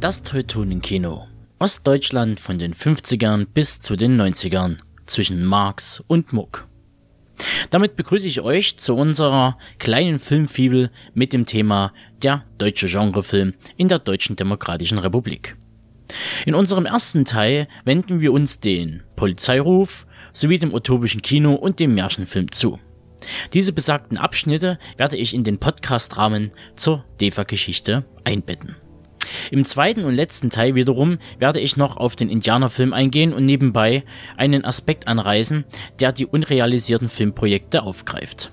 Das Teutonenkino. Ostdeutschland von den 50ern bis zu den 90ern. Zwischen Marx und Muck. Damit begrüße ich euch zu unserer kleinen Filmfibel mit dem Thema der deutsche Genrefilm in der Deutschen Demokratischen Republik. In unserem ersten Teil wenden wir uns den Polizeiruf sowie dem utopischen Kino und dem Märchenfilm zu. Diese besagten Abschnitte werde ich in den Podcast-Rahmen zur DEFA-Geschichte einbetten. Im zweiten und letzten Teil wiederum werde ich noch auf den Indianerfilm eingehen und nebenbei einen Aspekt anreißen, der die unrealisierten Filmprojekte aufgreift.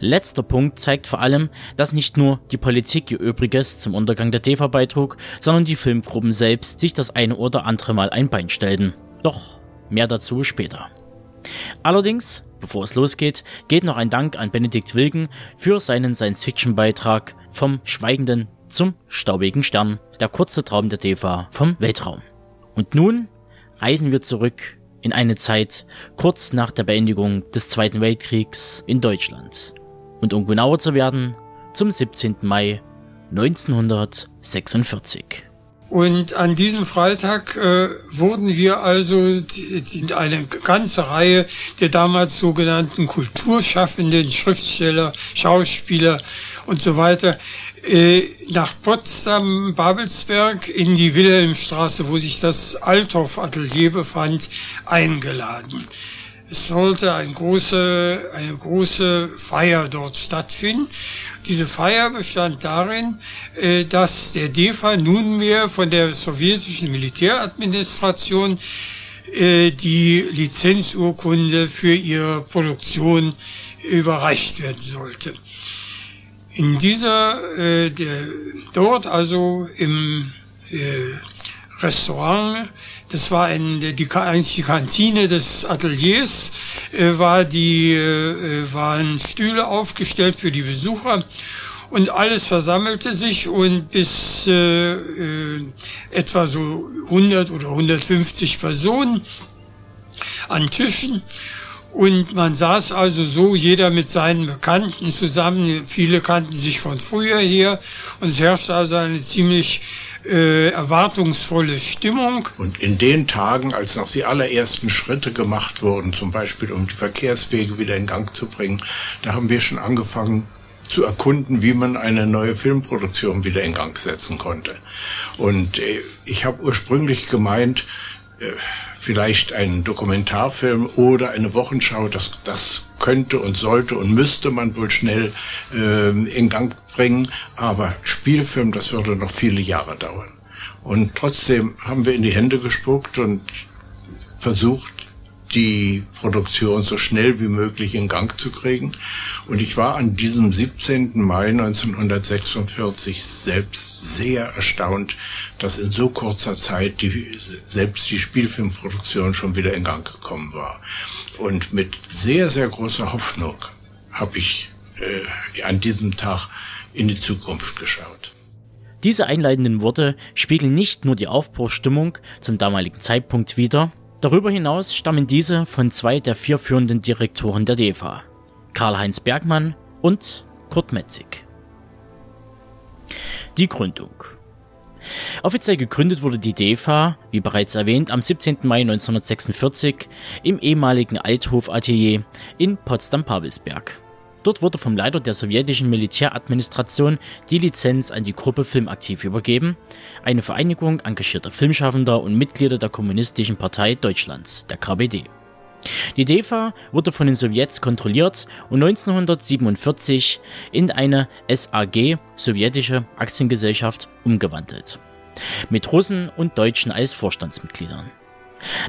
Letzter Punkt zeigt vor allem, dass nicht nur die Politik ihr Übriges zum Untergang der DEFA beitrug, sondern die Filmgruppen selbst sich das eine oder andere Mal ein Bein stellten. Doch mehr dazu später. Allerdings, bevor es losgeht, geht noch ein Dank an Benedikt Wilken für seinen Science-Fiction-Beitrag vom schweigenden zum staubigen Stern, der kurze Traum der DEFA vom Weltraum. Und nun reisen wir zurück in eine Zeit kurz nach der Beendigung des Zweiten Weltkriegs in Deutschland. Und um genauer zu werden, zum 17. Mai 1946. Und an diesem Freitag äh, wurden wir also die, eine ganze Reihe der damals sogenannten Kulturschaffenden, Schriftsteller, Schauspieler und so weiter nach Potsdam, Babelsberg in die Wilhelmstraße, wo sich das Althoff-Atelier befand, eingeladen. Es sollte ein große, eine große Feier dort stattfinden. Diese Feier bestand darin, äh, dass der DEFA nunmehr von der sowjetischen Militäradministration äh, die Lizenzurkunde für ihre Produktion überreicht werden sollte. In dieser, äh, der, dort also im Restaurant das war ein, die, eigentlich die Kantine des Ateliers, äh, war die, äh, waren Stühle aufgestellt für die Besucher und alles versammelte sich und bis äh, äh, etwa so 100 oder 150 Personen an Tischen und man saß also so, jeder mit seinen Bekannten zusammen. Viele kannten sich von früher her. Und es herrschte also eine ziemlich äh, erwartungsvolle Stimmung. Und in den Tagen, als noch die allerersten Schritte gemacht wurden, zum Beispiel um die Verkehrswege wieder in Gang zu bringen, da haben wir schon angefangen zu erkunden, wie man eine neue Filmproduktion wieder in Gang setzen konnte. Und äh, ich habe ursprünglich gemeint, äh, vielleicht einen Dokumentarfilm oder eine Wochenschau, das, das könnte und sollte und müsste man wohl schnell äh, in Gang bringen. Aber Spielfilm, das würde noch viele Jahre dauern. Und trotzdem haben wir in die Hände gespuckt und versucht, die Produktion so schnell wie möglich in Gang zu kriegen. Und ich war an diesem 17. Mai 1946 selbst sehr erstaunt, dass in so kurzer Zeit die, selbst die Spielfilmproduktion schon wieder in Gang gekommen war. Und mit sehr, sehr großer Hoffnung habe ich äh, an diesem Tag in die Zukunft geschaut. Diese einleitenden Worte spiegeln nicht nur die Aufbruchsstimmung zum damaligen Zeitpunkt wider, Darüber hinaus stammen diese von zwei der vier führenden Direktoren der DEFA, Karl-Heinz Bergmann und Kurt Metzig. Die Gründung Offiziell gegründet wurde die DEFA, wie bereits erwähnt, am 17. Mai 1946 im ehemaligen Althof-Atelier in Potsdam-Babelsberg. Dort wurde vom Leiter der sowjetischen Militäradministration die Lizenz an die Gruppe Filmaktiv übergeben, eine Vereinigung engagierter Filmschaffender und Mitglieder der Kommunistischen Partei Deutschlands, der KPD. Die DEFA wurde von den Sowjets kontrolliert und 1947 in eine SAG, sowjetische Aktiengesellschaft, umgewandelt. Mit Russen und Deutschen als Vorstandsmitgliedern.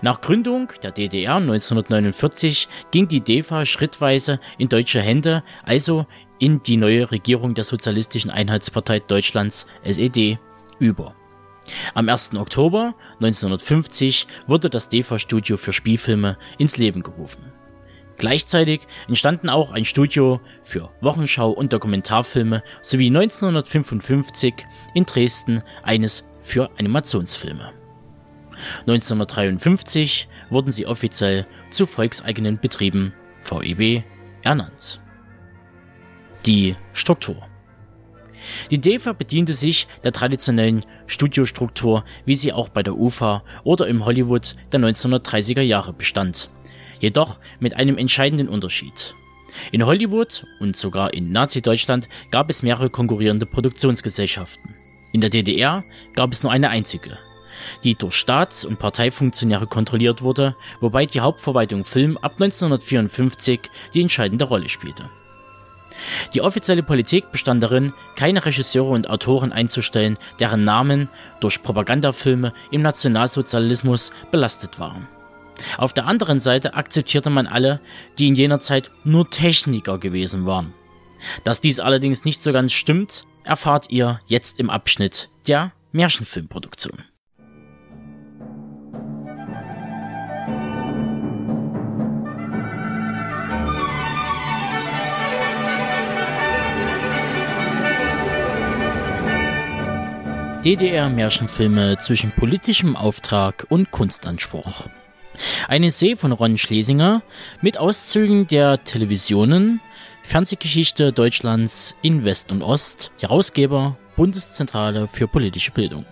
Nach Gründung der DDR 1949 ging die DEFA schrittweise in deutsche Hände, also in die neue Regierung der Sozialistischen Einheitspartei Deutschlands SED über. Am 1. Oktober 1950 wurde das DEFA-Studio für Spielfilme ins Leben gerufen. Gleichzeitig entstanden auch ein Studio für Wochenschau und Dokumentarfilme sowie 1955 in Dresden eines für Animationsfilme. 1953 wurden sie offiziell zu volkseigenen Betrieben VEB ernannt. Die Struktur Die DEFA bediente sich der traditionellen Studiostruktur, wie sie auch bei der UFA oder im Hollywood der 1930er Jahre bestand. Jedoch mit einem entscheidenden Unterschied. In Hollywood und sogar in Nazi-Deutschland gab es mehrere konkurrierende Produktionsgesellschaften. In der DDR gab es nur eine einzige, die durch Staats- und Parteifunktionäre kontrolliert wurde, wobei die Hauptverwaltung Film ab 1954 die entscheidende Rolle spielte. Die offizielle Politik bestand darin, keine Regisseure und Autoren einzustellen, deren Namen durch Propagandafilme im Nationalsozialismus belastet waren. Auf der anderen Seite akzeptierte man alle, die in jener Zeit nur Techniker gewesen waren. Dass dies allerdings nicht so ganz stimmt, erfahrt ihr jetzt im Abschnitt der Märchenfilmproduktion. DDR-Märchenfilme zwischen politischem Auftrag und Kunstanspruch. Eine Essay von Ron Schlesinger mit Auszügen der Televisionen, Fernsehgeschichte Deutschlands in West und Ost, Herausgeber Bundeszentrale für politische Bildung.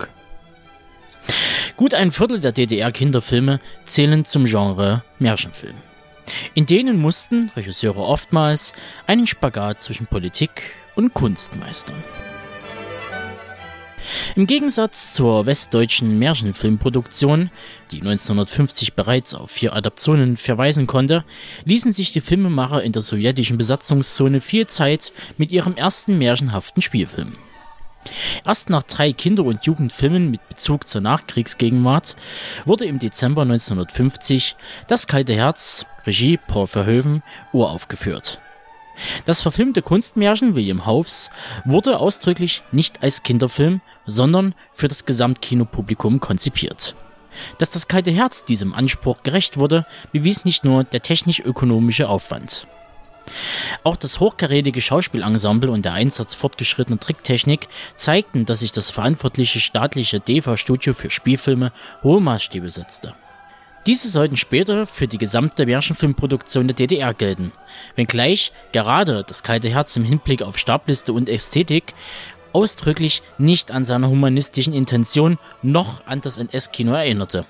Gut ein Viertel der DDR-Kinderfilme zählen zum Genre Märchenfilm. In denen mussten Regisseure oftmals einen Spagat zwischen Politik und Kunst meistern. Im Gegensatz zur westdeutschen Märchenfilmproduktion, die 1950 bereits auf vier Adaptionen verweisen konnte, ließen sich die Filmemacher in der sowjetischen Besatzungszone viel Zeit mit ihrem ersten märchenhaften Spielfilm. Erst nach drei Kinder- und Jugendfilmen mit Bezug zur Nachkriegsgegenwart wurde im Dezember 1950 Das kalte Herz, Regie Paul Verhoeven, uraufgeführt. Das verfilmte Kunstmärchen William Hauffs wurde ausdrücklich nicht als Kinderfilm, sondern für das Gesamtkinopublikum konzipiert. Dass das kalte Herz diesem Anspruch gerecht wurde, bewies nicht nur der technisch-ökonomische Aufwand. Auch das hochkarätige Schauspielensemble und der Einsatz fortgeschrittener Tricktechnik zeigten, dass sich das verantwortliche staatliche DEFA-Studio für Spielfilme hohe Maßstäbe setzte. Diese sollten später für die gesamte Märchenfilmproduktion der DDR gelten, wenngleich gerade das kalte Herz im Hinblick auf Stabliste und Ästhetik ausdrücklich nicht an seiner humanistischen Intention noch an das NS-Kino erinnerte.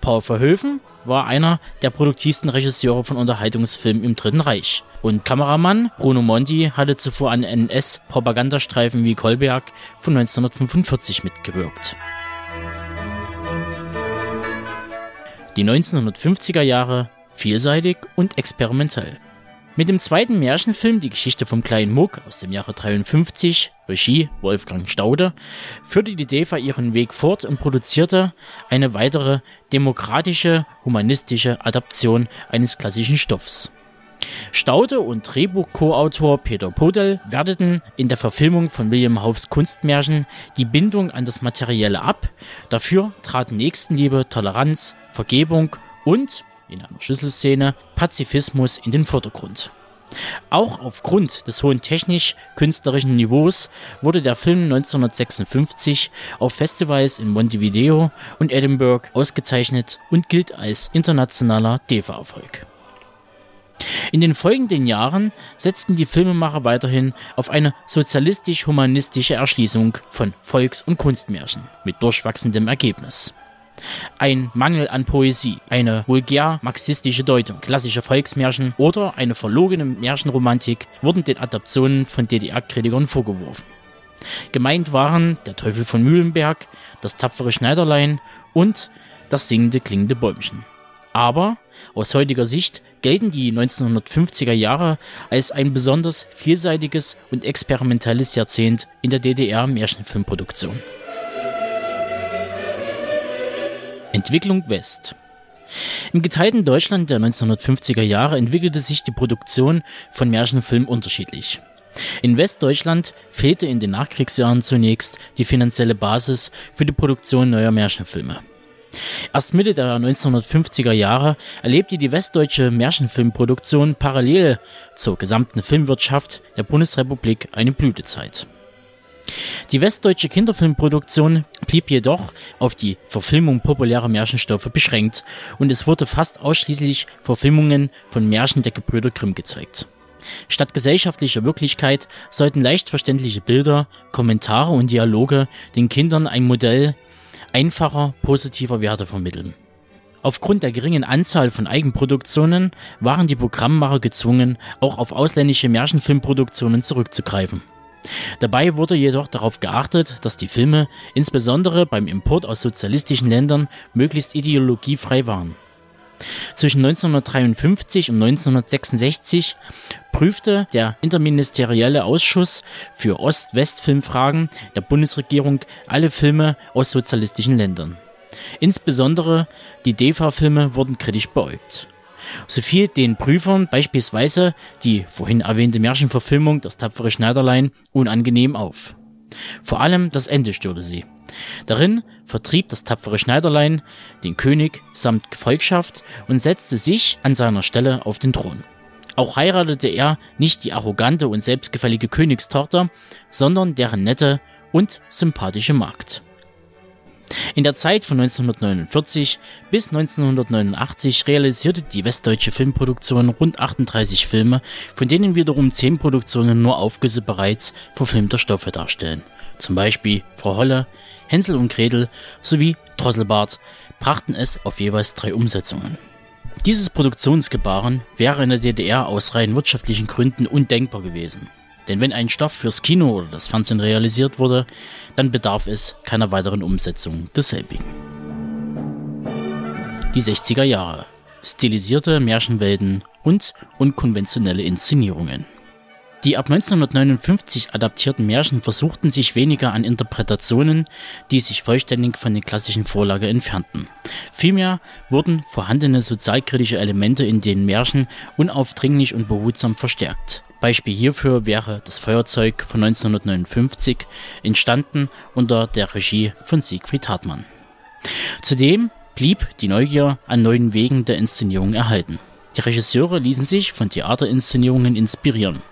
Paul Verhoeven war einer der produktivsten Regisseure von Unterhaltungsfilmen im Dritten Reich. Und Kameramann Bruno Monti hatte zuvor an NS-Propagandastreifen wie Kolberg von 1945 mitgewirkt. Die 1950er Jahre vielseitig und experimentell. Mit dem zweiten Märchenfilm Die Geschichte vom kleinen Muck aus dem Jahre 53, Regie Wolfgang Staude, führte die DEFA ihren Weg fort und produzierte eine weitere demokratische, humanistische Adaption eines klassischen Stoffs. Staude und Drehbuch-Co-Autor Peter Podel werteten in der Verfilmung von William Hauffs Kunstmärchen die Bindung an das Materielle ab. Dafür traten Nächstenliebe, Toleranz, Vergebung und, in einer Schlüsselszene, Pazifismus in den Vordergrund. Auch aufgrund des hohen technisch-künstlerischen Niveaus wurde der Film 1956 auf Festivals in Montevideo und Edinburgh ausgezeichnet und gilt als internationaler DEFA-Erfolg. In den folgenden Jahren setzten die Filmemacher weiterhin auf eine sozialistisch-humanistische Erschließung von Volks- und Kunstmärchen mit durchwachsendem Ergebnis. Ein Mangel an Poesie, eine vulgär-marxistische Deutung klassischer Volksmärchen oder eine verlogene Märchenromantik wurden den Adaptionen von DDR-Kritikern vorgeworfen. Gemeint waren Der Teufel von Mühlenberg, Das tapfere Schneiderlein und Das singende klingende Bäumchen. Aber aus heutiger Sicht gelten die 1950er Jahre als ein besonders vielseitiges und experimentelles Jahrzehnt in der DDR-Märchenfilmproduktion. Entwicklung West im geteilten Deutschland der 1950er Jahre entwickelte sich die Produktion von Märchenfilmen unterschiedlich. In Westdeutschland fehlte in den Nachkriegsjahren zunächst die finanzielle Basis für die Produktion neuer Märchenfilme. Erst Mitte der 1950er Jahre erlebte die westdeutsche Märchenfilmproduktion parallel zur gesamten Filmwirtschaft der Bundesrepublik eine Blütezeit. Die westdeutsche Kinderfilmproduktion blieb jedoch auf die Verfilmung populärer Märchenstoffe beschränkt und es wurde fast ausschließlich Verfilmungen von Märchen der Gebrüder Grimm gezeigt. Statt gesellschaftlicher Wirklichkeit sollten leicht verständliche Bilder, Kommentare und Dialoge den Kindern ein Modell einfacher, positiver Werte vermitteln. Aufgrund der geringen Anzahl von Eigenproduktionen waren die Programmmacher gezwungen, auch auf ausländische Märchenfilmproduktionen zurückzugreifen. Dabei wurde jedoch darauf geachtet, dass die Filme, insbesondere beim Import aus sozialistischen Ländern, möglichst ideologiefrei waren. Zwischen 1953 und 1966 prüfte der Interministerielle Ausschuss für Ost-West-Filmfragen der Bundesregierung alle Filme aus sozialistischen Ländern. Insbesondere die DEFA-Filme wurden kritisch beäugt. So fiel den Prüfern beispielsweise die vorhin erwähnte Märchenverfilmung Das tapfere Schneiderlein unangenehm auf. Vor allem das Ende störte sie. Darin vertrieb das tapfere Schneiderlein den König samt Gefolgschaft und setzte sich an seiner Stelle auf den Thron. Auch heiratete er nicht die arrogante und selbstgefällige Königstochter, sondern deren nette und sympathische Magd. In der Zeit von 1949 bis 1989 realisierte die westdeutsche Filmproduktion rund 38 Filme, von denen wiederum 10 Produktionen nur Aufgüsse bereits verfilmter Stoffe darstellen. Zum Beispiel Frau Holle, Hänsel und Gretel sowie Drosselbart brachten es auf jeweils drei Umsetzungen. Dieses Produktionsgebaren wäre in der DDR aus rein wirtschaftlichen Gründen undenkbar gewesen. Denn wenn ein Stoff fürs Kino oder das Fernsehen realisiert wurde, dann bedarf es keiner weiteren Umsetzung desselbigen. Die 60er Jahre. Stilisierte Märchenwelten und unkonventionelle Inszenierungen. Die ab 1959 adaptierten Märchen versuchten sich weniger an Interpretationen, die sich vollständig von der klassischen Vorlage entfernten. Vielmehr wurden vorhandene sozialkritische Elemente in den Märchen unaufdringlich und behutsam verstärkt. Beispiel hierfür wäre das Feuerzeug von 1959, entstanden unter der Regie von Siegfried Hartmann. Zudem blieb die Neugier an neuen Wegen der Inszenierung erhalten. Die Regisseure ließen sich von Theaterinszenierungen inspirieren.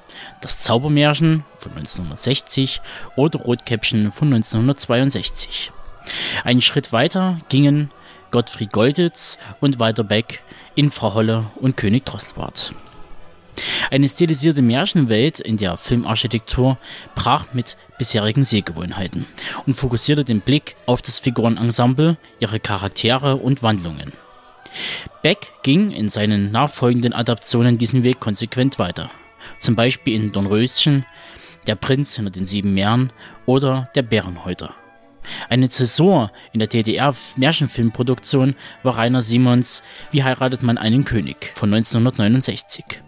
Das Zaubermärchen von 1960 oder Rotkäppchen von 1962. Einen Schritt weiter gingen Gottfried Golditz und Walter Beck in Frau Holle und König Drosselbart. Eine stilisierte Märchenwelt in der Filmarchitektur brach mit bisherigen Sehgewohnheiten und fokussierte den Blick auf das Figurenensemble, ihre Charaktere und Wandlungen. Beck ging in seinen nachfolgenden Adaptionen diesen Weg konsequent weiter. Zum Beispiel in Dornröschen, Der Prinz hinter den sieben Meeren oder Der Bärenhäuter. Eine Zäsur in der DDR-Märchenfilmproduktion war Rainer Simons Wie heiratet man einen König von 1969.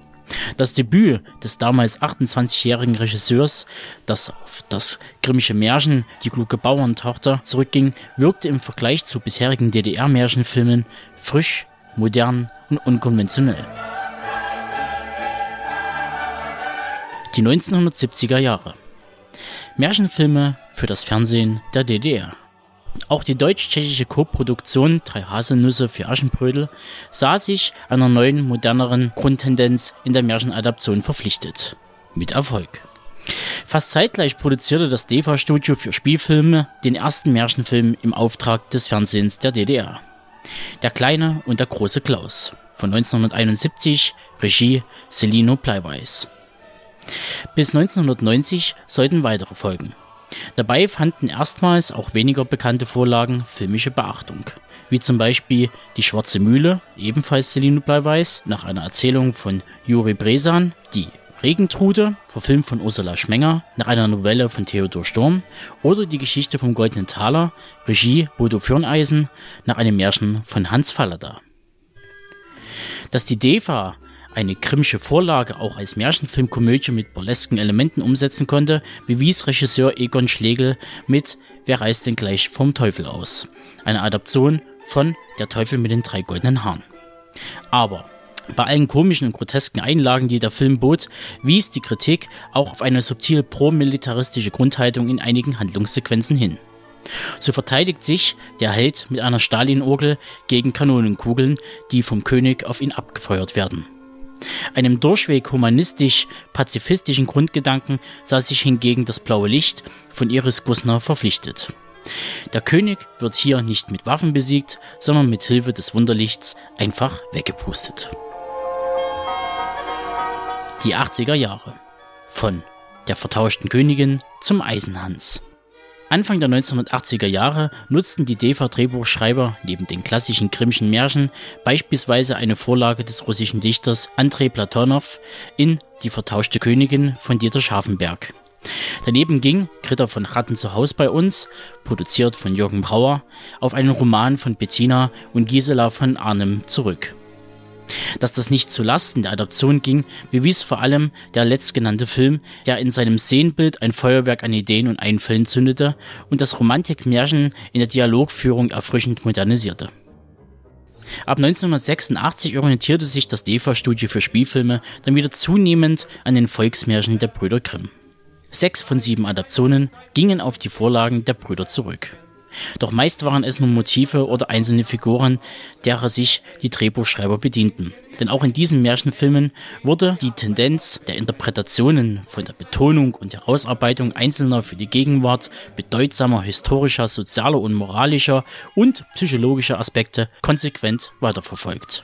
Das Debüt des damals 28-jährigen Regisseurs, das auf das Grimmische Märchen Die kluge Bauerntochter zurückging, wirkte im Vergleich zu bisherigen DDR-Märchenfilmen frisch, modern und unkonventionell. Die 1970er Jahre. Märchenfilme für das Fernsehen der DDR. Auch die deutsch-tschechische Co-Produktion Drei Haselnüsse für Aschenbrödel sah sich einer neuen, moderneren Grundtendenz in der Märchenadaption verpflichtet. Mit Erfolg. Fast zeitgleich produzierte das DEFA-Studio für Spielfilme den ersten Märchenfilm im Auftrag des Fernsehens der DDR. Der kleine und der große Klaus von 1971, Regie Celino Bleiweiß. Bis 1990 sollten weitere folgen. Dabei fanden erstmals auch weniger bekannte Vorlagen filmische Beachtung, wie zum Beispiel Die Schwarze Mühle, ebenfalls Celine Bleiweiß, nach einer Erzählung von Juri Bresan, Die Regentrude, verfilmt von Ursula Schmenger, nach einer Novelle von Theodor Sturm, oder Die Geschichte vom Goldenen Taler, Regie Bodo Fürneisen, nach einem Märchen von Hans Fallada. Dass die DEFA eine Grimmsche Vorlage auch als Märchenfilmkomödie mit burlesken Elementen umsetzen konnte, bewies Regisseur Egon Schlegel mit Wer reißt denn gleich vom Teufel aus? Eine Adaption von Der Teufel mit den drei goldenen Haaren. Aber bei allen komischen und grotesken Einlagen, die der Film bot, wies die Kritik auch auf eine subtil pro-militaristische Grundhaltung in einigen Handlungssequenzen hin. So verteidigt sich der Held mit einer Stalin-Orgel gegen Kanonenkugeln, die vom König auf ihn abgefeuert werden. Einem durchweg humanistisch-pazifistischen Grundgedanken sah sich hingegen das blaue Licht von Iris Gusner verpflichtet. Der König wird hier nicht mit Waffen besiegt, sondern mit Hilfe des Wunderlichts einfach weggepustet. Die 80er Jahre. Von der vertauschten Königin zum Eisenhans. Anfang der 1980er Jahre nutzten die DEFA-Drehbuchschreiber neben den klassischen Grimmschen Märchen beispielsweise eine Vorlage des russischen Dichters Andrei Platonow in Die vertauschte Königin von Dieter Scharfenberg. Daneben ging Kritter von Ratten zu Haus bei uns, produziert von Jürgen Brauer, auf einen Roman von Bettina und Gisela von Arnim zurück. Dass das nicht zu Lasten der Adaption ging, bewies vor allem der letztgenannte Film, der in seinem Szenenbild ein Feuerwerk an Ideen und Einfällen zündete und das Romantikmärchen in der Dialogführung erfrischend modernisierte. Ab 1986 orientierte sich das DEFA-Studio für Spielfilme dann wieder zunehmend an den Volksmärchen der Brüder Grimm. Sechs von sieben Adaptionen gingen auf die Vorlagen der Brüder zurück. Doch meist waren es nur Motive oder einzelne Figuren, derer sich die Drehbuchschreiber bedienten. Denn auch in diesen Märchenfilmen wurde die Tendenz der Interpretationen von der Betonung und Herausarbeitung einzelner für die Gegenwart bedeutsamer historischer, sozialer und moralischer und psychologischer Aspekte konsequent weiterverfolgt.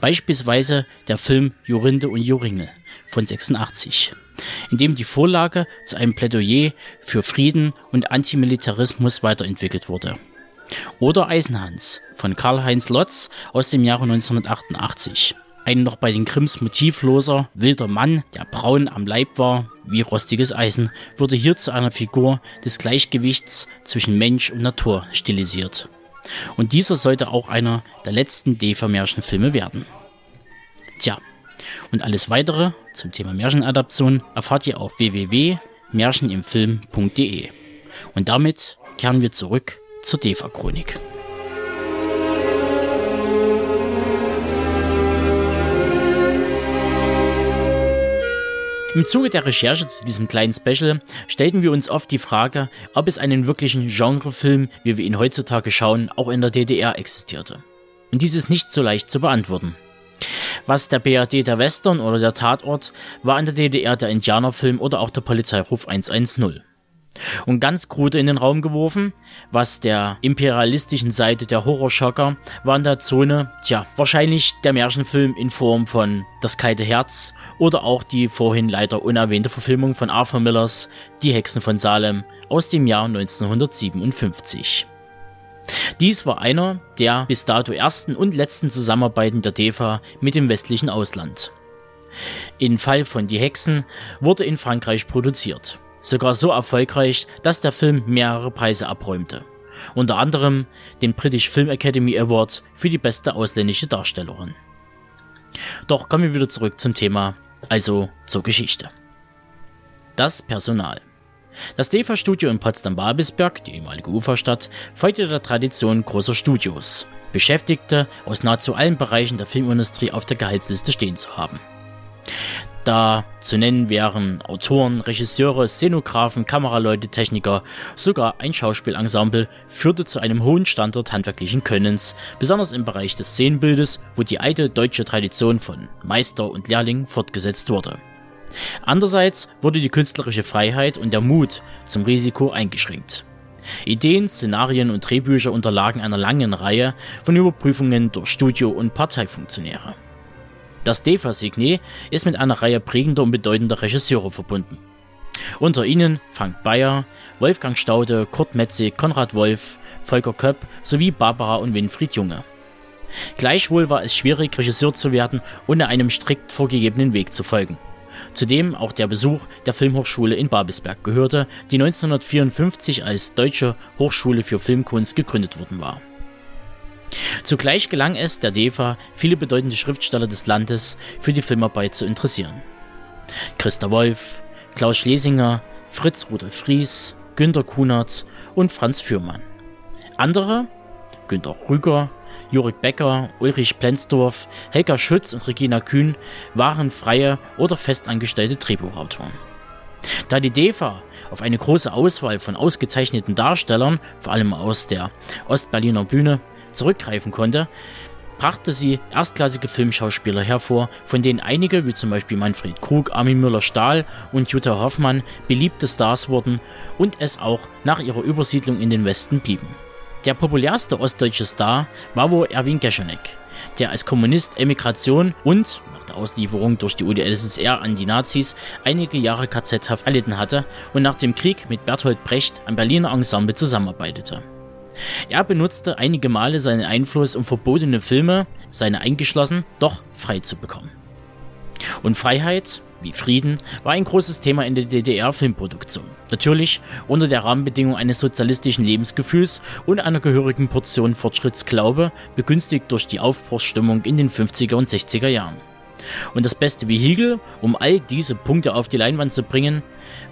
Beispielsweise der Film Jorinde und Joringel von 86 in dem die Vorlage zu einem Plädoyer für Frieden und Antimilitarismus weiterentwickelt wurde. Oder Eisenhans von Karl-Heinz Lotz aus dem Jahre 1988. Ein noch bei den Grimms motivloser, wilder Mann, der braun am Leib war, wie rostiges Eisen, wurde hier zu einer Figur des Gleichgewichts zwischen Mensch und Natur stilisiert. Und dieser sollte auch einer der letzten Defa-Märchenfilme werden. Tja, und alles weitere zum Thema Märchenadaption erfahrt ihr auf www.märchenimfilm.de. Und damit kehren wir zurück zur DEFA-Chronik. Im Zuge der Recherche zu diesem kleinen Special stellten wir uns oft die Frage, ob es einen wirklichen Genrefilm, wie wir ihn heutzutage schauen, auch in der DDR existierte. Und dies ist nicht so leicht zu beantworten. Was der BRD der Western oder der Tatort war in der DDR der Indianerfilm oder auch der Polizeiruf 110. Und ganz krude in den Raum geworfen, was der imperialistischen Seite der Horrorschocker war in der Zone, tja, wahrscheinlich der Märchenfilm in Form von Das kalte Herz oder auch die vorhin leider unerwähnte Verfilmung von Arthur Millers Die Hexen von Salem aus dem Jahr 1957. Dies war einer der bis dato ersten und letzten Zusammenarbeiten der DEFA mit dem westlichen Ausland. In Fall von Die Hexen wurde in Frankreich produziert. Sogar so erfolgreich, dass der Film mehrere Preise abräumte. Unter anderem den British Film Academy Award für die beste ausländische Darstellerin. Doch kommen wir wieder zurück zum Thema, also zur Geschichte. Das Personal. Das DEFA-Studio in Potsdam-Babelsberg, die ehemalige Uferstadt, folgte der Tradition großer Studios, Beschäftigte aus nahezu allen Bereichen der Filmindustrie auf der Gehaltsliste stehen zu haben. Da zu nennen wären Autoren, Regisseure, Szenografen, Kameraleute, Techniker, sogar ein Schauspielensemble führte zu einem hohen Standard handwerklichen Könnens, besonders im Bereich des Szenenbildes, wo die alte deutsche Tradition von Meister und Lehrling fortgesetzt wurde. Andererseits wurde die künstlerische Freiheit und der Mut zum Risiko eingeschränkt. Ideen, Szenarien und Drehbücher unterlagen einer langen Reihe von Überprüfungen durch Studio- und Parteifunktionäre. Das DEFA-Signet ist mit einer Reihe prägender und bedeutender Regisseure verbunden. Unter ihnen Frank Bayer, Wolfgang Staude, Kurt Metzig, Konrad Wolf, Volker Köpp sowie Barbara und Winfried Junge. Gleichwohl war es schwierig, Regisseur zu werden, ohne einem strikt vorgegebenen Weg zu folgen zu dem auch der Besuch der Filmhochschule in Babelsberg gehörte, die 1954 als Deutsche Hochschule für Filmkunst gegründet worden war. Zugleich gelang es der DEFA, viele bedeutende Schriftsteller des Landes für die Filmarbeit zu interessieren. Christa Wolf, Klaus Schlesinger, Fritz Rudolf Fries, Günter Kunert und Franz Fürmann. Andere, Günter Rüger, Jurik Becker, Ulrich Plenzdorf, Helga Schütz und Regina Kühn waren freie oder festangestellte Drehbuchautoren. Da die DEFA auf eine große Auswahl von ausgezeichneten Darstellern, vor allem aus der Ostberliner Bühne, zurückgreifen konnte, brachte sie erstklassige Filmschauspieler hervor, von denen einige, wie zum Beispiel Manfred Krug, Armin Müller-Stahl und Jutta Hoffmann, beliebte Stars wurden und es auch nach ihrer Übersiedlung in den Westen blieben. Der populärste ostdeutsche Star war wohl Erwin Geschonek, der als Kommunist Emigration und nach der Auslieferung durch die UdSSR an die Nazis einige Jahre KZ-Haft erlitten hatte und nach dem Krieg mit Bertolt Brecht am Berliner Ensemble zusammenarbeitete. Er benutzte einige Male seinen Einfluss, um verbotene Filme, seine eingeschlossen, doch frei zu bekommen. Und Freiheit, wie Frieden, war ein großes Thema in der DDR-Filmproduktion. Natürlich unter der Rahmenbedingung eines sozialistischen Lebensgefühls und einer gehörigen Portion Fortschrittsglaube, begünstigt durch die Aufbruchsstimmung in den 50er und 60er Jahren. Und das beste Vehikel, um all diese Punkte auf die Leinwand zu bringen,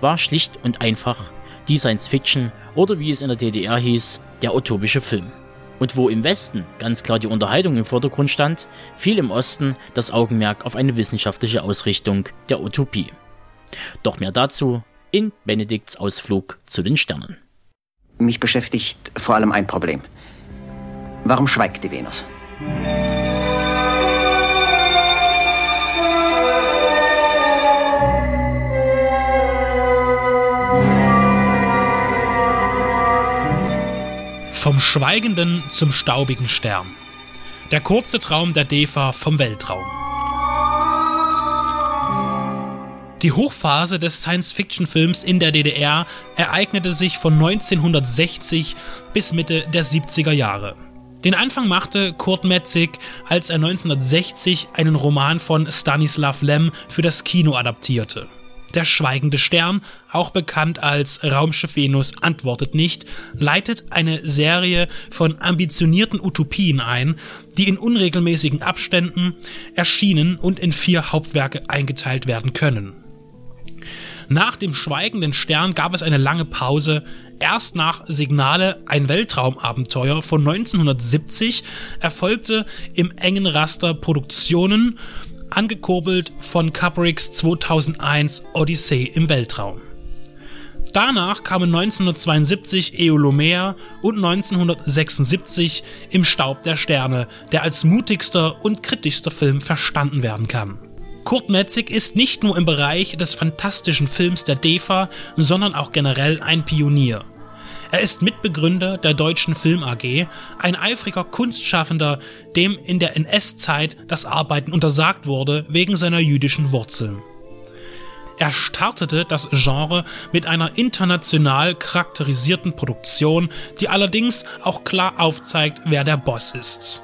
war schlicht und einfach die Science Fiction oder wie es in der DDR hieß, der utopische Film. Und wo im Westen ganz klar die Unterhaltung im Vordergrund stand, fiel im Osten das Augenmerk auf eine wissenschaftliche Ausrichtung der Utopie. Doch mehr dazu in Benedikts Ausflug zu den Sternen. Mich beschäftigt vor allem ein Problem. Warum schweigt die Venus? Vom schweigenden zum staubigen Stern. Der kurze Traum der DEFA vom Weltraum. Die Hochphase des Science-Fiction-Films in der DDR ereignete sich von 1960 bis Mitte der 70er Jahre. Den Anfang machte Kurt Metzig, als er 1960 einen Roman von Stanislav Lem für das Kino adaptierte. Der schweigende Stern, auch bekannt als Raumschiff Venus, antwortet nicht, leitet eine Serie von ambitionierten Utopien ein, die in unregelmäßigen Abständen erschienen und in vier Hauptwerke eingeteilt werden können. Nach dem schweigenden Stern gab es eine lange Pause. Erst nach Signale ein Weltraumabenteuer von 1970 erfolgte im engen Raster Produktionen angekurbelt von Kubricks 2001 Odyssee im Weltraum. Danach kamen 1972 Eolomea und 1976 Im Staub der Sterne, der als mutigster und kritischster Film verstanden werden kann. Kurt Metzig ist nicht nur im Bereich des fantastischen Films der DEFA, sondern auch generell ein Pionier. Er ist Mitbegründer der Deutschen Film AG, ein eifriger Kunstschaffender, dem in der NS-Zeit das Arbeiten untersagt wurde wegen seiner jüdischen Wurzeln. Er startete das Genre mit einer international charakterisierten Produktion, die allerdings auch klar aufzeigt, wer der Boss ist.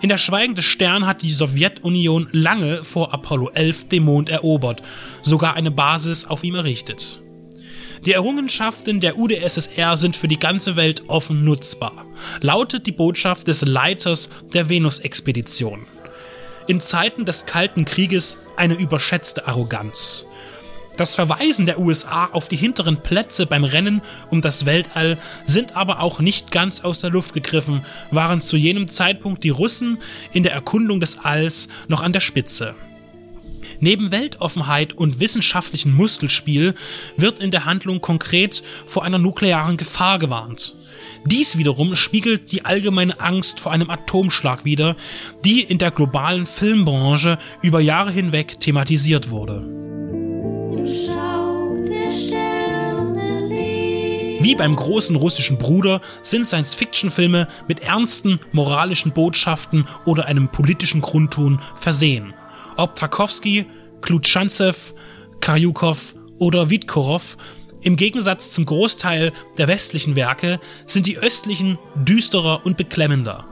In der Schweigende Stern hat die Sowjetunion lange vor Apollo 11 den Mond erobert, sogar eine Basis auf ihm errichtet. Die Errungenschaften der UdSSR sind für die ganze Welt offen nutzbar, lautet die Botschaft des Leiters der Venus-Expedition. In Zeiten des Kalten Krieges eine überschätzte Arroganz. Das Verweisen der USA auf die hinteren Plätze beim Rennen um das Weltall sind aber auch nicht ganz aus der Luft gegriffen, waren zu jenem Zeitpunkt die Russen in der Erkundung des Alls noch an der Spitze. Neben Weltoffenheit und wissenschaftlichem Muskelspiel wird in der Handlung konkret vor einer nuklearen Gefahr gewarnt. Dies wiederum spiegelt die allgemeine Angst vor einem Atomschlag wider, die in der globalen Filmbranche über Jahre hinweg thematisiert wurde. Wie beim großen russischen Bruder sind Science-Fiction-Filme mit ernsten moralischen Botschaften oder einem politischen Grundton versehen ob Tarkovsky, Klutschanzew, Karyukov oder Witkorov, im Gegensatz zum Großteil der westlichen Werke sind die östlichen düsterer und beklemmender.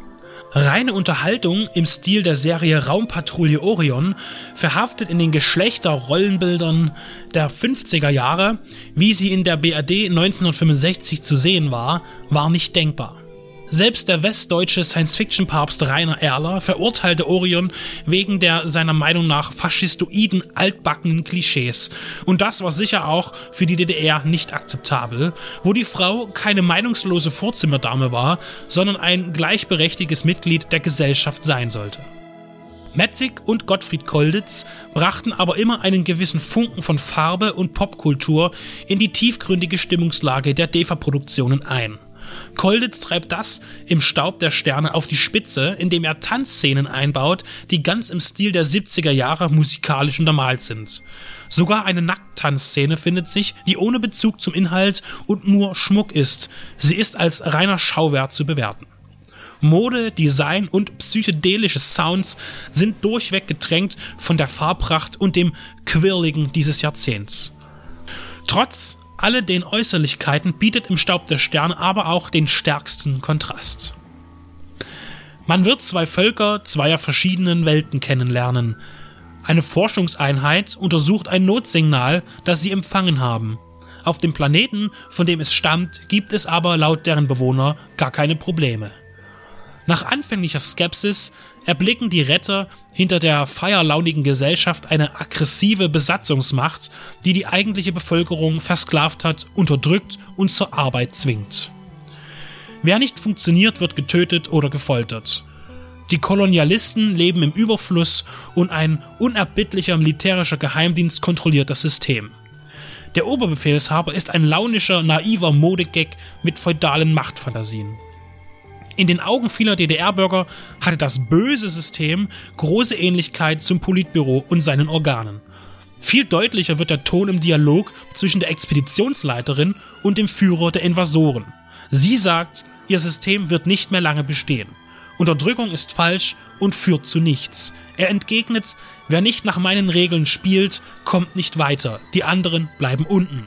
Reine Unterhaltung im Stil der Serie Raumpatrouille Orion, verhaftet in den Geschlechterrollenbildern der 50er Jahre, wie sie in der BRD 1965 zu sehen war, war nicht denkbar. Selbst der westdeutsche Science-Fiction-Papst Rainer Erler verurteilte Orion wegen der seiner Meinung nach faschistoiden, altbackenen Klischees. Und das war sicher auch für die DDR nicht akzeptabel, wo die Frau keine meinungslose Vorzimmerdame war, sondern ein gleichberechtigtes Mitglied der Gesellschaft sein sollte. Metzig und Gottfried Kolditz brachten aber immer einen gewissen Funken von Farbe und Popkultur in die tiefgründige Stimmungslage der DEFA-Produktionen ein. Kolditz treibt das im Staub der Sterne auf die Spitze, indem er Tanzszenen einbaut, die ganz im Stil der 70er Jahre musikalisch untermalt sind. Sogar eine Nackttanzszene findet sich, die ohne Bezug zum Inhalt und nur Schmuck ist. Sie ist als reiner Schauwert zu bewerten. Mode, Design und psychedelische Sounds sind durchweg gedrängt von der Farbpracht und dem Quirligen dieses Jahrzehnts. Trotz alle den Äußerlichkeiten bietet im Staub der Sterne aber auch den stärksten Kontrast. Man wird zwei Völker zweier verschiedenen Welten kennenlernen. Eine Forschungseinheit untersucht ein Notsignal, das sie empfangen haben. Auf dem Planeten, von dem es stammt, gibt es aber laut deren Bewohner gar keine Probleme. Nach anfänglicher Skepsis erblicken die Retter hinter der feierlaunigen Gesellschaft eine aggressive Besatzungsmacht, die die eigentliche Bevölkerung versklavt hat, unterdrückt und zur Arbeit zwingt. Wer nicht funktioniert, wird getötet oder gefoltert. Die Kolonialisten leben im Überfluss und ein unerbittlicher militärischer Geheimdienst kontrolliert das System. Der Oberbefehlshaber ist ein launischer, naiver Modegag mit feudalen Machtfantasien. In den Augen vieler DDR-Bürger hatte das böse System große Ähnlichkeit zum Politbüro und seinen Organen. Viel deutlicher wird der Ton im Dialog zwischen der Expeditionsleiterin und dem Führer der Invasoren. Sie sagt, ihr System wird nicht mehr lange bestehen. Unterdrückung ist falsch und führt zu nichts. Er entgegnet, wer nicht nach meinen Regeln spielt, kommt nicht weiter, die anderen bleiben unten.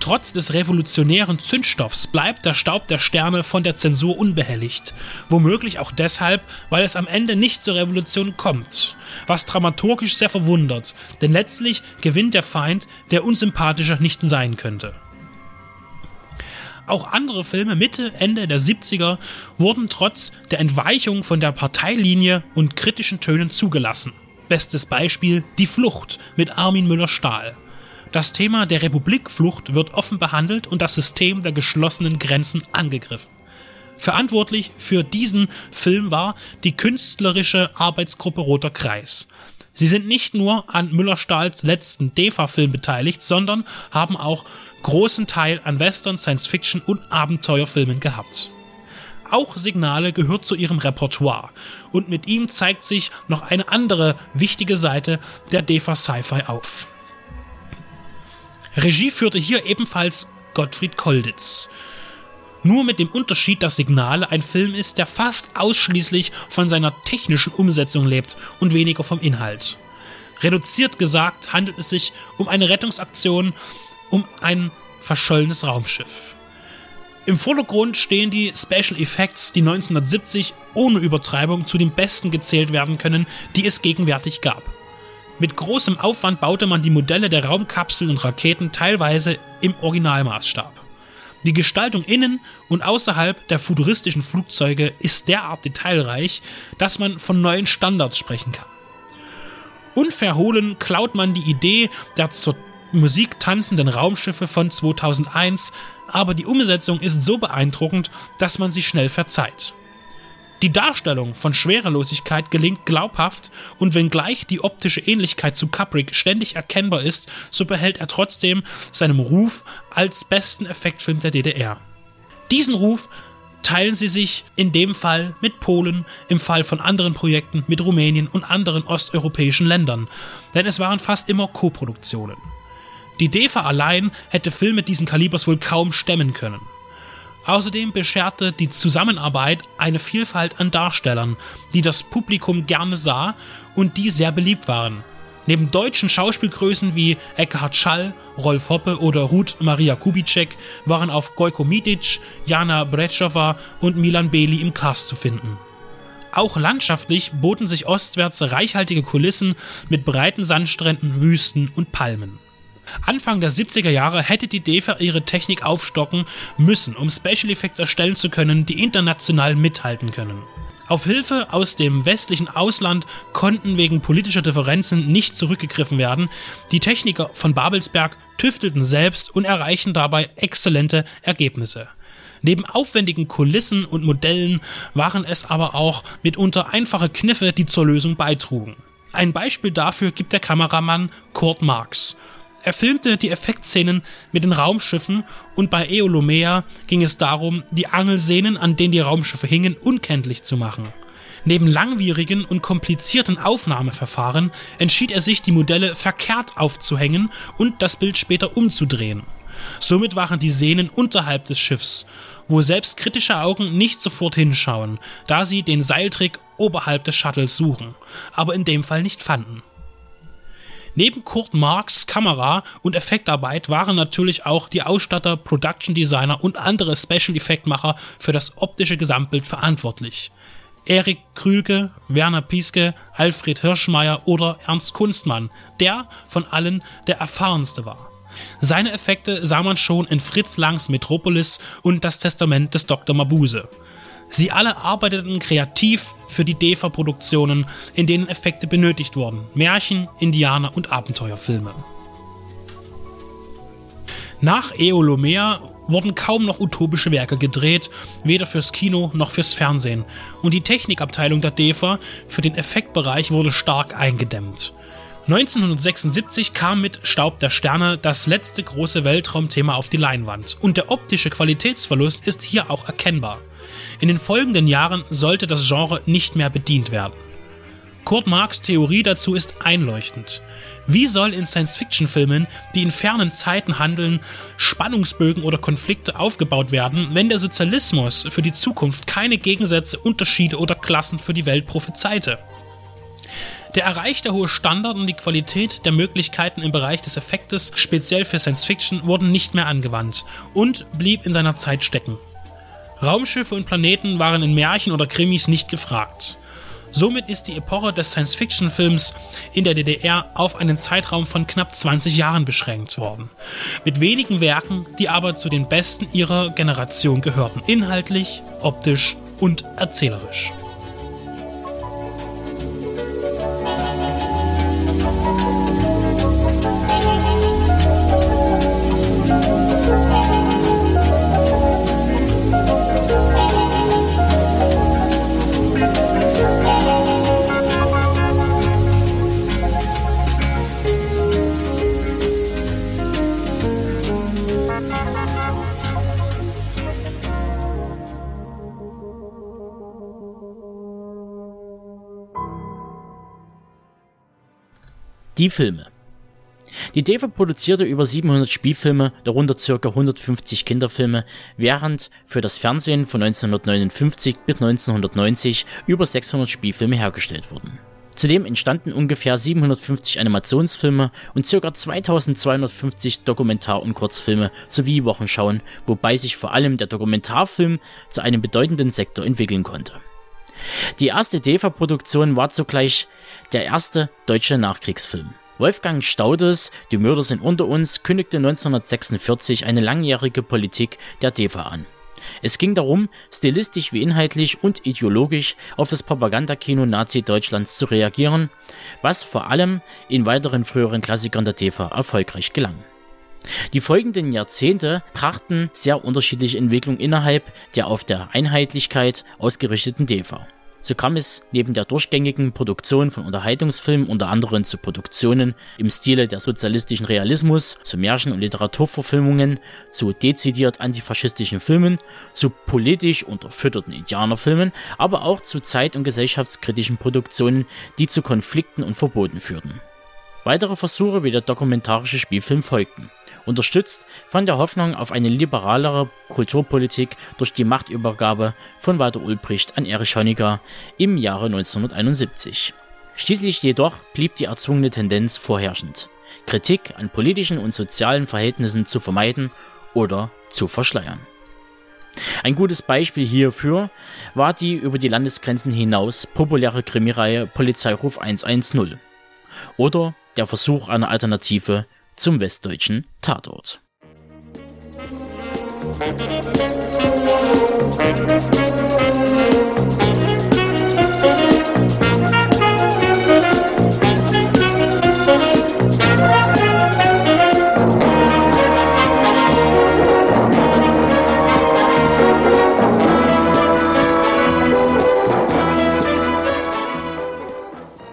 Trotz des revolutionären Zündstoffs bleibt der Staub der Sterne von der Zensur unbehelligt. Womöglich auch deshalb, weil es am Ende nicht zur Revolution kommt. Was dramaturgisch sehr verwundert, denn letztlich gewinnt der Feind, der unsympathischer nicht sein könnte. Auch andere Filme Mitte, Ende der 70er wurden trotz der Entweichung von der Parteilinie und kritischen Tönen zugelassen. Bestes Beispiel Die Flucht mit Armin Müller-Stahl. Das Thema der Republikflucht wird offen behandelt und das System der geschlossenen Grenzen angegriffen. Verantwortlich für diesen Film war die künstlerische Arbeitsgruppe Roter Kreis. Sie sind nicht nur an Müller-Stahls letzten DEFA-Film beteiligt, sondern haben auch großen Teil an Western, Science-Fiction und Abenteuerfilmen gehabt. Auch Signale gehört zu ihrem Repertoire und mit ihm zeigt sich noch eine andere wichtige Seite der DEFA Sci-Fi auf. Regie führte hier ebenfalls Gottfried Kolditz. Nur mit dem Unterschied, dass Signale ein Film ist, der fast ausschließlich von seiner technischen Umsetzung lebt und weniger vom Inhalt. Reduziert gesagt handelt es sich um eine Rettungsaktion um ein verschollenes Raumschiff. Im Vordergrund stehen die Special Effects, die 1970 ohne Übertreibung zu den besten gezählt werden können, die es gegenwärtig gab. Mit großem Aufwand baute man die Modelle der Raumkapseln und Raketen teilweise im Originalmaßstab. Die Gestaltung innen und außerhalb der futuristischen Flugzeuge ist derart detailreich, dass man von neuen Standards sprechen kann. Unverhohlen klaut man die Idee der zur Musik tanzenden Raumschiffe von 2001, aber die Umsetzung ist so beeindruckend, dass man sie schnell verzeiht. Die Darstellung von Schwerelosigkeit gelingt glaubhaft und wenngleich die optische Ähnlichkeit zu Kubrick ständig erkennbar ist, so behält er trotzdem seinem Ruf als besten Effektfilm der DDR. Diesen Ruf teilen sie sich in dem Fall mit Polen, im Fall von anderen Projekten mit Rumänien und anderen osteuropäischen Ländern, denn es waren fast immer Koproduktionen. Die DEFA allein hätte Filme diesen Kalibers wohl kaum stemmen können. Außerdem bescherte die Zusammenarbeit eine Vielfalt an Darstellern, die das Publikum gerne sah und die sehr beliebt waren. Neben deutschen Schauspielgrößen wie Eckhard Schall, Rolf Hoppe oder Ruth Maria Kubitschek waren auf Gojko Mitic, Jana Bretschowa und Milan Beli im Cast zu finden. Auch landschaftlich boten sich ostwärts reichhaltige Kulissen mit breiten Sandstränden, Wüsten und Palmen. Anfang der 70er Jahre hätte die DEFA ihre Technik aufstocken müssen, um Special Effects erstellen zu können, die international mithalten können. Auf Hilfe aus dem westlichen Ausland konnten wegen politischer Differenzen nicht zurückgegriffen werden. Die Techniker von Babelsberg tüftelten selbst und erreichen dabei exzellente Ergebnisse. Neben aufwendigen Kulissen und Modellen waren es aber auch mitunter einfache Kniffe, die zur Lösung beitrugen. Ein Beispiel dafür gibt der Kameramann Kurt Marx. Er filmte die Effektszenen mit den Raumschiffen und bei Eolomea ging es darum, die Angelsehnen, an denen die Raumschiffe hingen, unkenntlich zu machen. Neben langwierigen und komplizierten Aufnahmeverfahren entschied er sich, die Modelle verkehrt aufzuhängen und das Bild später umzudrehen. Somit waren die Sehnen unterhalb des Schiffs, wo selbst kritische Augen nicht sofort hinschauen, da sie den Seiltrick oberhalb des Shuttles suchen, aber in dem Fall nicht fanden. Neben Kurt Marks Kamera und Effektarbeit waren natürlich auch die Ausstatter, Production Designer und andere Special Effektmacher für das optische Gesamtbild verantwortlich. Erik Krülke, Werner Pieske, Alfred Hirschmeier oder Ernst Kunstmann, der von allen der erfahrenste war. Seine Effekte sah man schon in Fritz Langs Metropolis und das Testament des Dr. Mabuse. Sie alle arbeiteten kreativ für die DEFA-Produktionen, in denen Effekte benötigt wurden. Märchen, Indianer und Abenteuerfilme. Nach Eolomea wurden kaum noch utopische Werke gedreht, weder fürs Kino noch fürs Fernsehen. Und die Technikabteilung der DEFA für den Effektbereich wurde stark eingedämmt. 1976 kam mit Staub der Sterne das letzte große Weltraumthema auf die Leinwand und der optische Qualitätsverlust ist hier auch erkennbar. In den folgenden Jahren sollte das Genre nicht mehr bedient werden. Kurt Marks Theorie dazu ist einleuchtend. Wie soll in Science-Fiction-Filmen, die in fernen Zeiten handeln, Spannungsbögen oder Konflikte aufgebaut werden, wenn der Sozialismus für die Zukunft keine Gegensätze, Unterschiede oder Klassen für die Welt prophezeite? Der erreichte hohe Standard und die Qualität der Möglichkeiten im Bereich des Effektes, speziell für Science Fiction, wurden nicht mehr angewandt und blieb in seiner Zeit stecken. Raumschiffe und Planeten waren in Märchen oder Krimis nicht gefragt. Somit ist die Epoche des Science-Fiction-Films in der DDR auf einen Zeitraum von knapp 20 Jahren beschränkt worden. Mit wenigen Werken, die aber zu den besten ihrer Generation gehörten, inhaltlich, optisch und erzählerisch. Die Filme. Die DEFA produzierte über 700 Spielfilme, darunter ca. 150 Kinderfilme, während für das Fernsehen von 1959 bis 1990 über 600 Spielfilme hergestellt wurden. Zudem entstanden ungefähr 750 Animationsfilme und ca. 2250 Dokumentar- und Kurzfilme sowie Wochenschauen, wobei sich vor allem der Dokumentarfilm zu einem bedeutenden Sektor entwickeln konnte. Die erste DEFA-Produktion war zugleich der erste deutsche Nachkriegsfilm. Wolfgang Staudes, Die Mörder sind unter uns, kündigte 1946 eine langjährige Politik der DEFA an. Es ging darum, stilistisch wie inhaltlich und ideologisch auf das Propagandakino Nazi-Deutschlands zu reagieren, was vor allem in weiteren früheren Klassikern der DEFA erfolgreich gelang. Die folgenden Jahrzehnte brachten sehr unterschiedliche Entwicklungen innerhalb der auf der Einheitlichkeit ausgerichteten DEFA. So kam es neben der durchgängigen Produktion von Unterhaltungsfilmen unter anderem zu Produktionen im Stile der sozialistischen Realismus, zu Märchen- und Literaturverfilmungen, zu dezidiert antifaschistischen Filmen, zu politisch unterfütterten Indianerfilmen, aber auch zu zeit- und gesellschaftskritischen Produktionen, die zu Konflikten und Verboten führten. Weitere Versuche wie der dokumentarische Spielfilm folgten unterstützt von der Hoffnung auf eine liberalere Kulturpolitik durch die Machtübergabe von Walter Ulbricht an Erich Honecker im Jahre 1971. Schließlich jedoch blieb die erzwungene Tendenz vorherrschend, Kritik an politischen und sozialen Verhältnissen zu vermeiden oder zu verschleiern. Ein gutes Beispiel hierfür war die über die Landesgrenzen hinaus populäre Krimireihe Polizeiruf 110 oder der Versuch einer Alternative zum westdeutschen Tatort.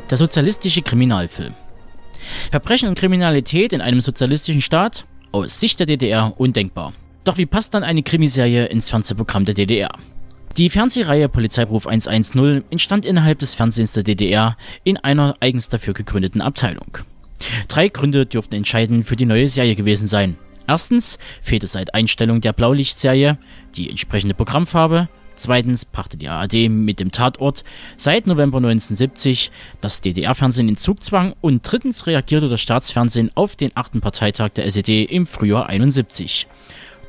Der sozialistische Kriminalfilm Verbrechen und Kriminalität in einem sozialistischen Staat? Aus Sicht der DDR undenkbar. Doch wie passt dann eine Krimiserie ins Fernsehprogramm der DDR? Die Fernsehreihe Polizeiruf 110 entstand innerhalb des Fernsehens der DDR in einer eigens dafür gegründeten Abteilung. Drei Gründe dürften entscheidend für die neue Serie gewesen sein. Erstens fehlte seit Einstellung der Blaulichtserie die entsprechende Programmfarbe. Zweitens brachte die ARD mit dem Tatort seit November 1970 das DDR-Fernsehen in Zugzwang und drittens reagierte das Staatsfernsehen auf den achten Parteitag der SED im Frühjahr 71.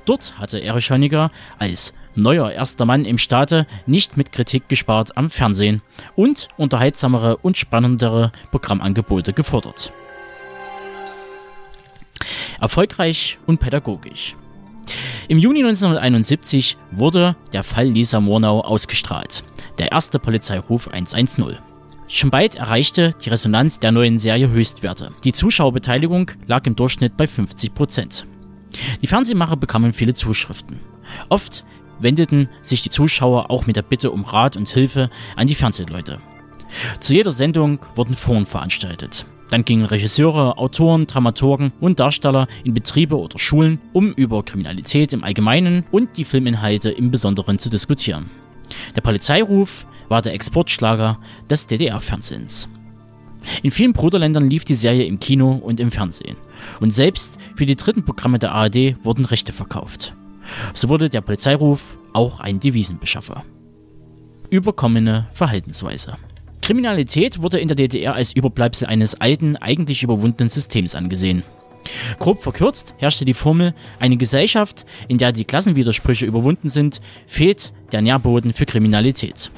Dort hatte Erich Honecker als neuer erster Mann im Staate nicht mit Kritik gespart am Fernsehen und unterhaltsamere und spannendere Programmangebote gefordert. Erfolgreich und pädagogisch. Im Juni 1971 wurde der Fall Lisa Murnau ausgestrahlt, der erste Polizeiruf 110. Schon bald erreichte die Resonanz der neuen Serie Höchstwerte. Die Zuschauerbeteiligung lag im Durchschnitt bei 50 Prozent. Die Fernsehmacher bekamen viele Zuschriften. Oft wendeten sich die Zuschauer auch mit der Bitte um Rat und Hilfe an die Fernsehleute. Zu jeder Sendung wurden Foren veranstaltet. Dann gingen Regisseure, Autoren, Dramaturgen und Darsteller in Betriebe oder Schulen, um über Kriminalität im Allgemeinen und die Filminhalte im Besonderen zu diskutieren. Der Polizeiruf war der Exportschlager des DDR-Fernsehens. In vielen Bruderländern lief die Serie im Kino und im Fernsehen. Und selbst für die dritten Programme der ARD wurden Rechte verkauft. So wurde der Polizeiruf auch ein Devisenbeschaffer. Überkommene Verhaltensweise. Kriminalität wurde in der DDR als Überbleibsel eines alten, eigentlich überwundenen Systems angesehen. Grob verkürzt herrschte die Formel, eine Gesellschaft, in der die Klassenwidersprüche überwunden sind, fehlt der Nährboden für Kriminalität.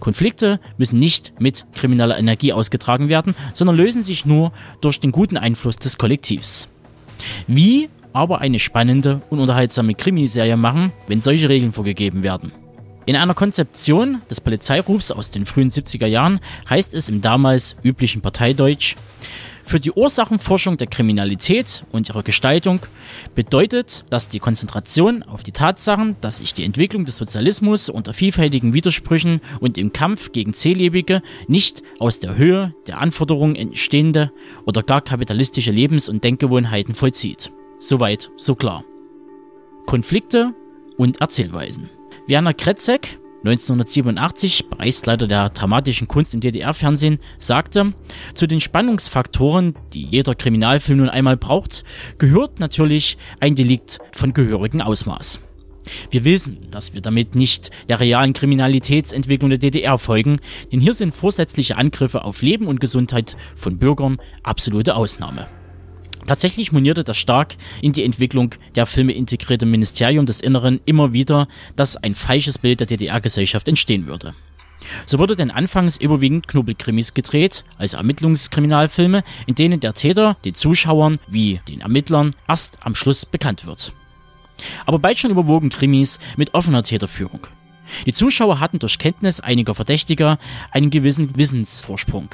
Konflikte müssen nicht mit krimineller Energie ausgetragen werden, sondern lösen sich nur durch den guten Einfluss des Kollektivs. Wie aber eine spannende und unterhaltsame Krimiserie machen, wenn solche Regeln vorgegeben werden? In einer Konzeption des Polizeirufs aus den frühen 70er Jahren heißt es im damals üblichen Parteideutsch, für die Ursachenforschung der Kriminalität und ihrer Gestaltung bedeutet dass die Konzentration auf die Tatsachen, dass sich die Entwicklung des Sozialismus unter vielfältigen Widersprüchen und im Kampf gegen Zählebige nicht aus der Höhe der Anforderungen entstehende oder gar kapitalistische Lebens- und Denkgewohnheiten vollzieht. Soweit, so klar. Konflikte und Erzählweisen. Werner Kretzek 1987, Preisleiter der dramatischen Kunst im DDR-Fernsehen, sagte, zu den Spannungsfaktoren, die jeder Kriminalfilm nun einmal braucht, gehört natürlich ein Delikt von gehörigem Ausmaß. Wir wissen, dass wir damit nicht der realen Kriminalitätsentwicklung der DDR folgen, denn hier sind vorsätzliche Angriffe auf Leben und Gesundheit von Bürgern absolute Ausnahme. Tatsächlich monierte das stark in die Entwicklung der Filme integrierte Ministerium des Inneren immer wieder, dass ein falsches Bild der DDR-Gesellschaft entstehen würde. So wurde denn anfangs überwiegend Knubbelkrimis gedreht, also Ermittlungskriminalfilme, in denen der Täter den Zuschauern wie den Ermittlern erst am Schluss bekannt wird. Aber bald schon überwogen Krimis mit offener Täterführung. Die Zuschauer hatten durch Kenntnis einiger Verdächtiger einen gewissen Wissensvorsprung.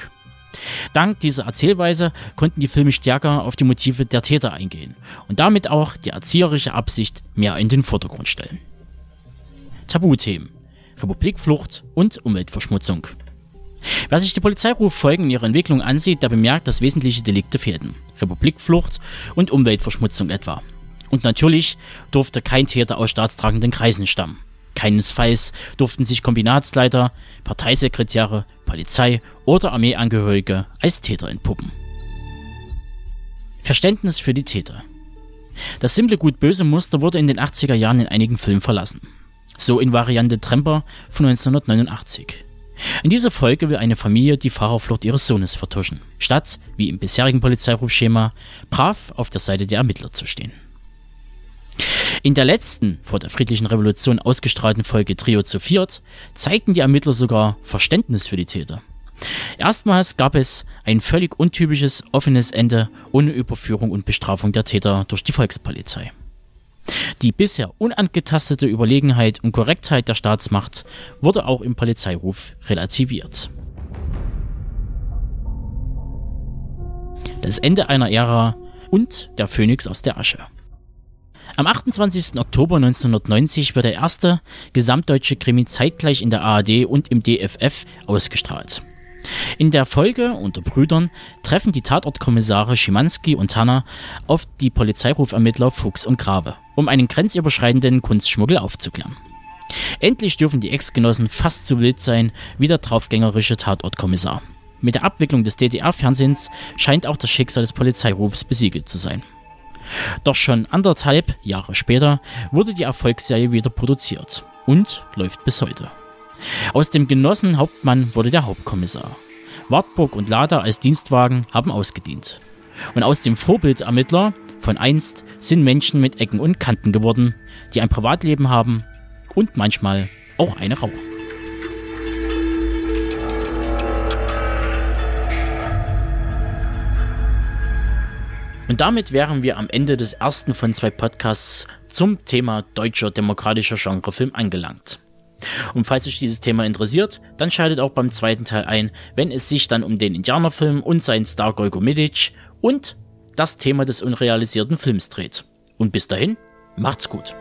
Dank dieser Erzählweise konnten die Filme stärker auf die Motive der Täter eingehen und damit auch die erzieherische Absicht mehr in den Vordergrund stellen. Tabuthemen Republikflucht und Umweltverschmutzung. Wer sich die Polizeiruffolgen in ihrer Entwicklung ansieht, der bemerkt, dass wesentliche Delikte fehlten. Republikflucht und Umweltverschmutzung etwa. Und natürlich durfte kein Täter aus staatstragenden Kreisen stammen. Keinesfalls durften sich Kombinatsleiter, Parteisekretäre, Polizei oder Armeeangehörige als Täter entpuppen. Verständnis für die Täter. Das simple Gut-Böse-Muster wurde in den 80er Jahren in einigen Filmen verlassen. So in Variante Tremper von 1989. In dieser Folge will eine Familie die Fahrerflucht ihres Sohnes vertuschen, statt, wie im bisherigen Polizeirufschema, brav auf der Seite der Ermittler zu stehen. In der letzten, vor der friedlichen Revolution ausgestrahlten Folge Trio zu viert, zeigten die Ermittler sogar Verständnis für die Täter. Erstmals gab es ein völlig untypisches offenes Ende ohne Überführung und Bestrafung der Täter durch die Volkspolizei. Die bisher unangetastete Überlegenheit und Korrektheit der Staatsmacht wurde auch im Polizeiruf relativiert. Das Ende einer Ära und der Phönix aus der Asche. Am 28. Oktober 1990 wird der erste gesamtdeutsche Krimi zeitgleich in der ARD und im DFF ausgestrahlt. In der Folge unter Brüdern treffen die Tatortkommissare Schimanski und Tanner auf die Polizeirufermittler Fuchs und Grabe, um einen grenzüberschreitenden Kunstschmuggel aufzuklären. Endlich dürfen die Ex-Genossen fast so wild sein wie der draufgängerische Tatortkommissar. Mit der Abwicklung des DDR-Fernsehens scheint auch das Schicksal des Polizeirufs besiegelt zu sein. Doch schon anderthalb Jahre später wurde die Erfolgsserie wieder produziert und läuft bis heute. Aus dem Genossenhauptmann wurde der Hauptkommissar. Wartburg und Lada als Dienstwagen haben ausgedient. Und aus dem Vorbildermittler von einst sind Menschen mit Ecken und Kanten geworden, die ein Privatleben haben und manchmal auch eine rauchen. Und damit wären wir am Ende des ersten von zwei Podcasts zum Thema deutscher demokratischer Genrefilm angelangt. Und falls euch dieses Thema interessiert, dann schaltet auch beim zweiten Teil ein, wenn es sich dann um den Indianerfilm und seinen Star Golgo Midic und das Thema des unrealisierten Films dreht. Und bis dahin, macht's gut.